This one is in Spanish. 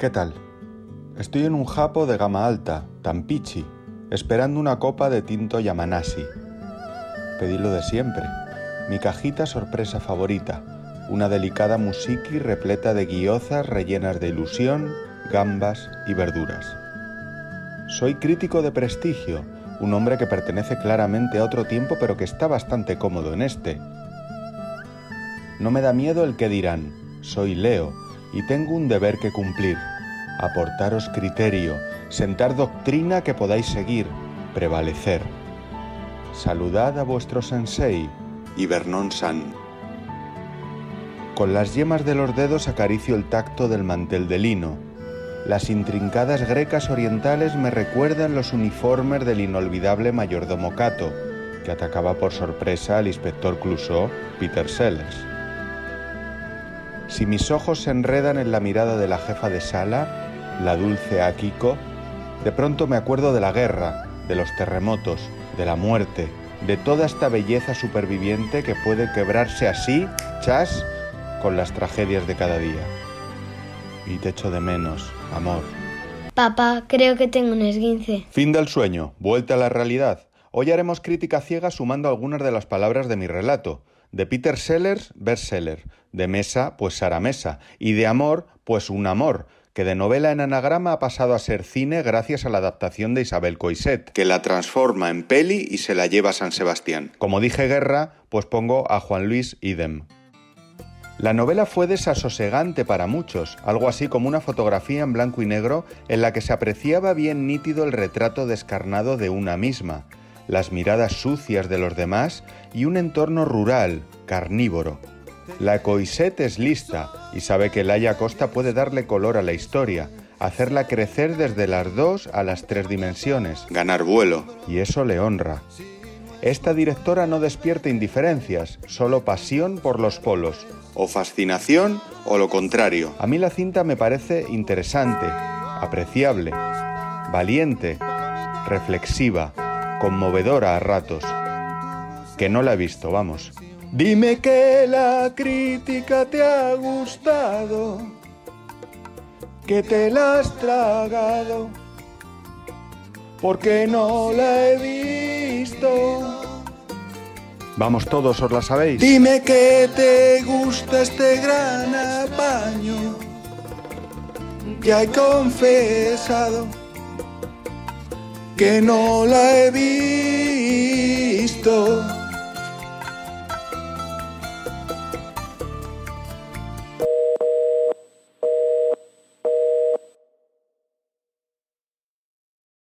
¿Qué tal? Estoy en un japo de gama alta, Tampichi, esperando una copa de tinto Yamanasi. Pedí de siempre, mi cajita sorpresa favorita, una delicada musiki repleta de guiozas rellenas de ilusión, gambas y verduras. Soy crítico de prestigio, un hombre que pertenece claramente a otro tiempo pero que está bastante cómodo en este. No me da miedo el que dirán, soy Leo y tengo un deber que cumplir, aportaros criterio, sentar doctrina que podáis seguir, prevalecer. Saludad a vuestro sensei y Vernon San. Con las yemas de los dedos acaricio el tacto del mantel de lino. Las intrincadas grecas orientales me recuerdan los uniformes del inolvidable mayordomo Cato, que atacaba por sorpresa al inspector Clouseau, Peter Sellers. Si mis ojos se enredan en la mirada de la jefa de sala, la dulce Akiko, de pronto me acuerdo de la guerra, de los terremotos, de la muerte, de toda esta belleza superviviente que puede quebrarse así, chas, con las tragedias de cada día. Y te echo de menos, amor. Papá, creo que tengo un esguince. Fin del sueño, vuelta a la realidad. Hoy haremos crítica ciega sumando algunas de las palabras de mi relato. De Peter Sellers, bestseller. De mesa, pues Sara Mesa. Y de amor, pues un amor que de novela en anagrama ha pasado a ser cine gracias a la adaptación de Isabel Coiset, que la transforma en peli y se la lleva a San Sebastián. Como dije guerra, pues pongo a Juan Luis Idem. La novela fue desasosegante para muchos, algo así como una fotografía en blanco y negro en la que se apreciaba bien nítido el retrato descarnado de una misma, las miradas sucias de los demás y un entorno rural, carnívoro. La Coiset es lista y sabe que Laia Costa puede darle color a la historia, hacerla crecer desde las dos a las tres dimensiones, ganar vuelo, y eso le honra. Esta directora no despierta indiferencias, solo pasión por los polos, o fascinación o lo contrario. A mí la cinta me parece interesante, apreciable, valiente, reflexiva, conmovedora a ratos. Que no la he visto, vamos. Dime que la crítica te ha gustado, que te la has tragado, porque no la he visto. Vamos todos, os la sabéis. Dime que te gusta este gran apaño, ya he confesado que no la he visto.